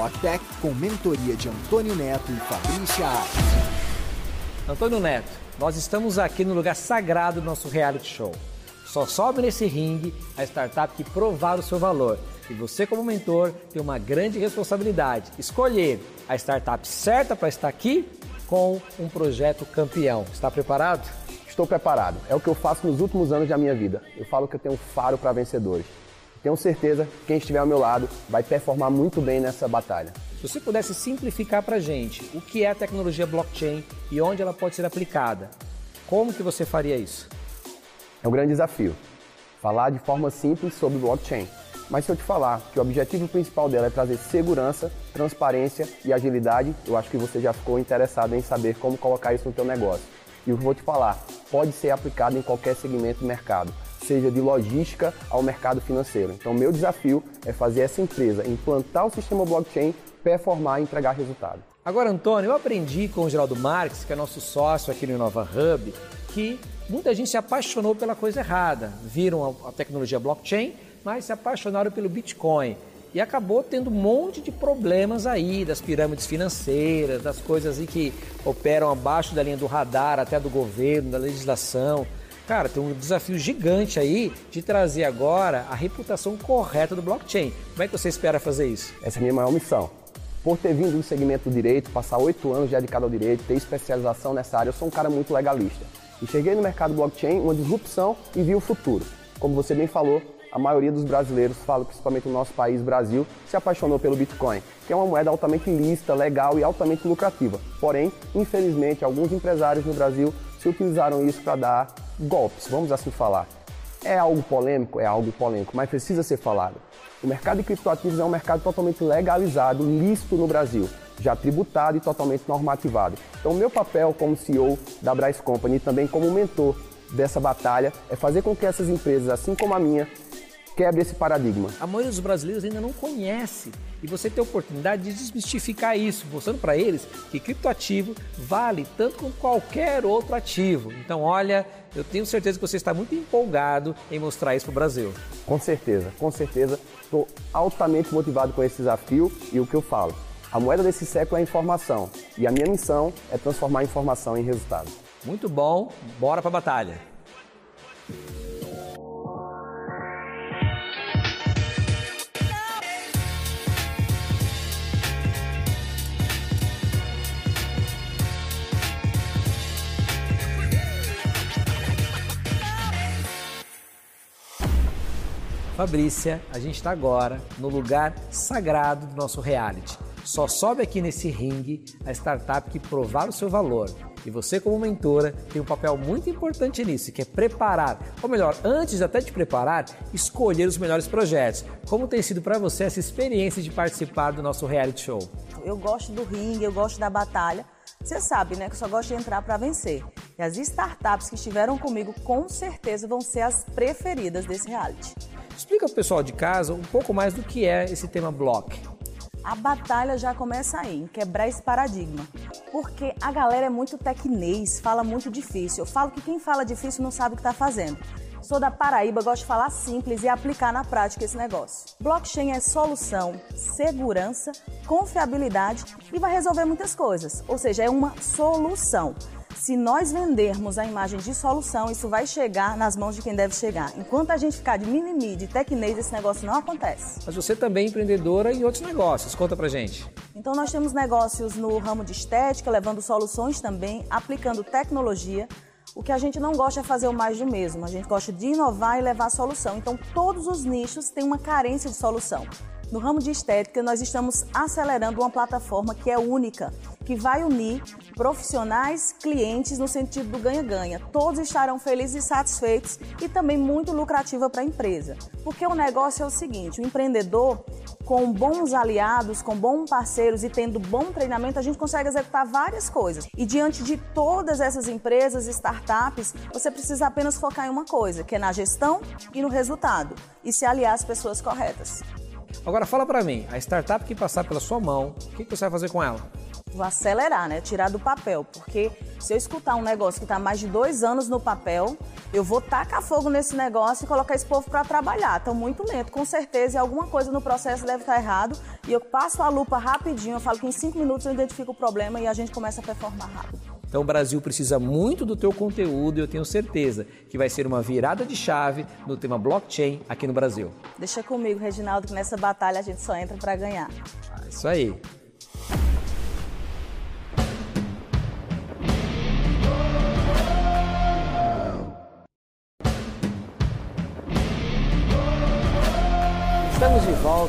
BlockTech com mentoria de Antônio Neto e Fabrícia Ares. Antônio Neto, nós estamos aqui no lugar sagrado do nosso reality show. Só sobe nesse ringue a startup que provar o seu valor. E você, como mentor, tem uma grande responsabilidade: escolher a startup certa para estar aqui com um projeto campeão. Está preparado? Estou preparado. É o que eu faço nos últimos anos da minha vida. Eu falo que eu tenho um faro para vencedores. Tenho certeza que quem estiver ao meu lado vai performar muito bem nessa batalha. Se você pudesse simplificar para a gente o que é a tecnologia blockchain e onde ela pode ser aplicada, como que você faria isso? É um grande desafio. Falar de forma simples sobre blockchain. Mas se eu te falar que o objetivo principal dela é trazer segurança, transparência e agilidade, eu acho que você já ficou interessado em saber como colocar isso no teu negócio. E eu vou te falar, pode ser aplicado em qualquer segmento do mercado, seja de logística ao mercado financeiro. Então, meu desafio é fazer essa empresa implantar o sistema blockchain, performar e entregar resultado. Agora, Antônio, eu aprendi com o Geraldo Marques, que é nosso sócio aqui no Inova Hub, que muita gente se apaixonou pela coisa errada. Viram a tecnologia blockchain, mas se apaixonaram pelo Bitcoin. E acabou tendo um monte de problemas aí, das pirâmides financeiras, das coisas aí que operam abaixo da linha do radar, até do governo, da legislação. Cara, tem um desafio gigante aí de trazer agora a reputação correta do blockchain. Como é que você espera fazer isso? Essa é a minha maior missão. Por ter vindo do segmento do direito, passar oito anos dedicado ao direito, ter especialização nessa área, eu sou um cara muito legalista. Enxerguei no mercado blockchain uma disrupção e vi o futuro. Como você bem falou, a maioria dos brasileiros, falo principalmente no nosso país, Brasil, se apaixonou pelo Bitcoin, que é uma moeda altamente lícita, legal e altamente lucrativa. Porém, infelizmente, alguns empresários no Brasil se utilizaram isso para dar golpes, vamos assim falar. É algo polêmico? É algo polêmico, mas precisa ser falado. O mercado de criptoativos é um mercado totalmente legalizado, lícito no Brasil, já tributado e totalmente normativado. Então, meu papel como CEO da Bryce Company e também como mentor dessa batalha é fazer com que essas empresas, assim como a minha, quebre esse paradigma. A maioria dos brasileiros ainda não conhece e você tem a oportunidade de desmistificar isso, mostrando para eles que criptoativo vale tanto como qualquer outro ativo. Então, olha, eu tenho certeza que você está muito empolgado em mostrar isso para o Brasil. Com certeza, com certeza. Estou altamente motivado com esse desafio e o que eu falo. A moeda desse século é a informação e a minha missão é transformar a informação em resultado. Muito bom, bora para a batalha. Fabrícia, a gente está agora no lugar sagrado do nosso reality. Só sobe aqui nesse ringue a startup que provar o seu valor. E você, como mentora, tem um papel muito importante nisso, que é preparar, ou melhor, antes até de preparar, escolher os melhores projetos. Como tem sido para você essa experiência de participar do nosso reality show? Eu gosto do ringue, eu gosto da batalha. Você sabe, né, que eu só gosto de entrar para vencer. E as startups que estiveram comigo, com certeza, vão ser as preferidas desse reality. Explica para o pessoal de casa um pouco mais do que é esse tema block. A batalha já começa aí, em quebrar esse paradigma. Porque a galera é muito tecnês, fala muito difícil. Eu falo que quem fala difícil não sabe o que está fazendo. Sou da Paraíba, gosto de falar simples e aplicar na prática esse negócio. Blockchain é solução, segurança, confiabilidade e vai resolver muitas coisas. Ou seja, é uma solução. Se nós vendermos a imagem de solução, isso vai chegar nas mãos de quem deve chegar. Enquanto a gente ficar de mimimi, de tecnês, esse negócio não acontece. Mas você também é empreendedora em outros negócios. Conta pra gente. Então nós temos negócios no ramo de estética, levando soluções também, aplicando tecnologia. O que a gente não gosta é fazer o mais do mesmo. A gente gosta de inovar e levar a solução. Então todos os nichos têm uma carência de solução. No ramo de estética, nós estamos acelerando uma plataforma que é única, que vai unir profissionais, clientes no sentido do ganha-ganha. Todos estarão felizes e satisfeitos e também muito lucrativa para a empresa. Porque o negócio é o seguinte: o empreendedor, com bons aliados, com bons parceiros e tendo bom treinamento, a gente consegue executar várias coisas. E diante de todas essas empresas, startups, você precisa apenas focar em uma coisa, que é na gestão e no resultado, e se aliar às pessoas corretas. Agora fala para mim, a startup que passar pela sua mão, o que, você vai fazer com ela? Vou acelerar, né? Tirar do papel. Porque se eu escutar um negócio que está mais de dois anos no papel, eu vou tacar fogo nesse negócio e colocar esse povo para trabalhar. Estão muito lento, com certeza, e alguma coisa no processo deve estar errado. E eu passo a lupa rapidinho, eu falo que em cinco minutos eu identifico o problema e a gente começa a performar rápido. Então o Brasil precisa muito do teu conteúdo e eu tenho certeza que vai ser uma virada de chave no tema blockchain aqui no Brasil. Deixa comigo, Reginaldo, que nessa batalha a gente só entra para ganhar. É isso aí.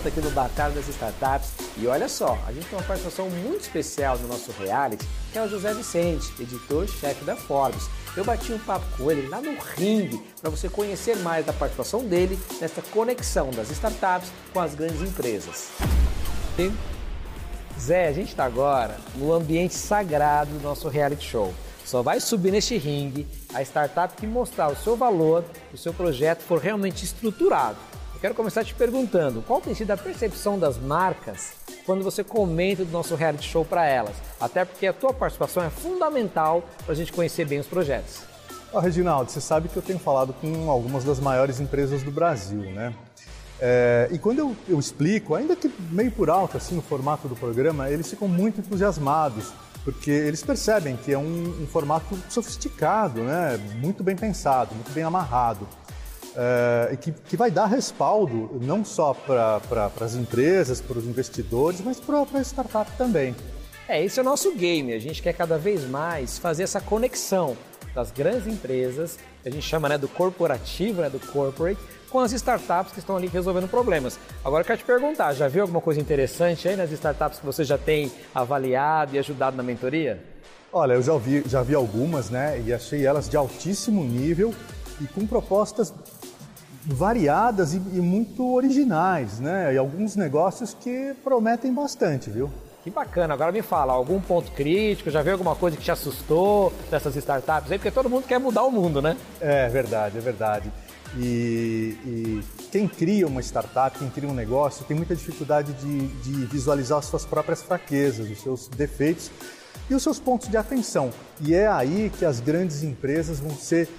Volta aqui no Batalha das Startups e olha só, a gente tem uma participação muito especial no nosso reality, que é o José Vicente, editor-chefe da Forbes. Eu bati um papo com ele lá no ringue para você conhecer mais da participação dele nessa conexão das startups com as grandes empresas. E, Zé, a gente está agora no ambiente sagrado do nosso reality show. Só vai subir neste ringue a startup que mostrar o seu valor, o seu projeto for realmente estruturado Quero começar te perguntando, qual tem sido a percepção das marcas quando você comenta do nosso reality show para elas? Até porque a tua participação é fundamental para a gente conhecer bem os projetos. Reginaldo, você sabe que eu tenho falado com algumas das maiores empresas do Brasil, né? É, e quando eu, eu, explico, ainda que meio por alto, assim, no formato do programa, eles ficam muito entusiasmados, porque eles percebem que é um, um formato sofisticado, né? Muito bem pensado, muito bem amarrado é, que, que vai dar respaldo não só para pra, as empresas, para os investidores, mas para a startup também. É, esse é o nosso game. A gente quer cada vez mais fazer essa conexão das grandes empresas, que a gente chama né, do corporativo, né, do corporate, com as startups que estão ali resolvendo problemas. Agora eu quero te perguntar, já viu alguma coisa interessante aí nas startups que você já tem avaliado e ajudado na mentoria? Olha, eu já vi, já vi algumas, né? E achei elas de altíssimo nível e com propostas variadas e, e, muito originais, né? E alguns negócios que prometem bastante, viu? Que bacana. Agora me fala, algum ponto crítico? Já viu alguma coisa que te assustou dessas startups aí? Porque todo mundo quer mudar o mundo, né? É verdade, é verdade. E, e quem cria uma startup, quem cria um negócio, tem muita dificuldade de, de visualizar as suas próprias fraquezas, os seus defeitos e os seus pontos de atenção. E é aí que as grandes empresas vão ser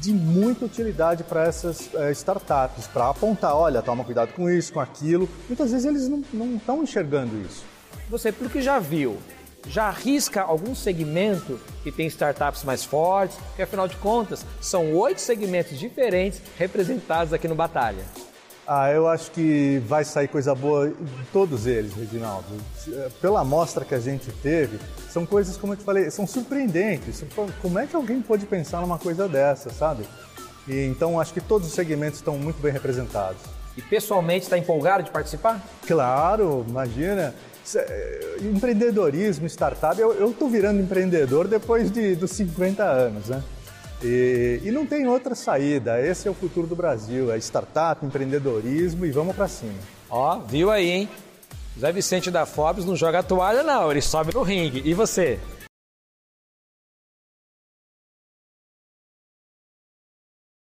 de muita utilidade para essas é, startups, para apontar, olha, toma cuidado com isso, com aquilo. Muitas vezes eles não estão enxergando isso. Você, pelo que já viu, já arrisca algum segmento que tem startups mais fortes? Porque afinal de contas, são oito segmentos diferentes representados aqui no Batalha. Ah, eu acho que vai sair coisa boa em todos eles, Reginaldo. Pela amostra que a gente teve, são coisas, como eu te falei, são surpreendentes. Como é que alguém pode pensar numa coisa dessa, sabe? E, então, acho que todos os segmentos estão muito bem representados. E pessoalmente está empolgado de participar? Claro, imagina. Eh, empreendedorismo, startup, eu estou virando empreendedor depois de, dos 50 anos, né? E, e, não tem outra saída. Esse é o futuro do Brasil. É startup, empreendedorismo e vamos para cima. Ó, viu aí, hein? Zé Vicente da Forbes não joga toalha, não. Ele sobe no ringue. E você?